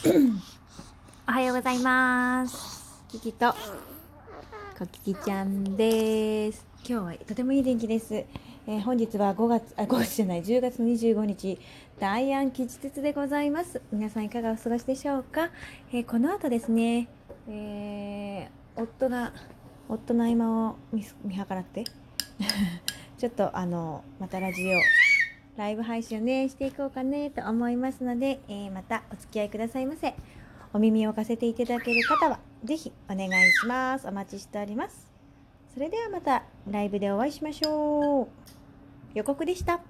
おはようございます。キキとコキキちゃんです。今日はとてもいい天気です。えー本日は5月あ5月じゃない10月25日大安吉日でございます。皆さんいかがお過ごしでしょうか？えーこの後ですね、えー夫が夫の合間を見見計らって ちょっとあのまたラジオライブ配信をねしていこうかねと思いますので、えーまたお付き合いくださいませ。お耳を貸せていただける方は是非お願いします。お待ちしております。それではまたライブでお会いしましょう。予告でした。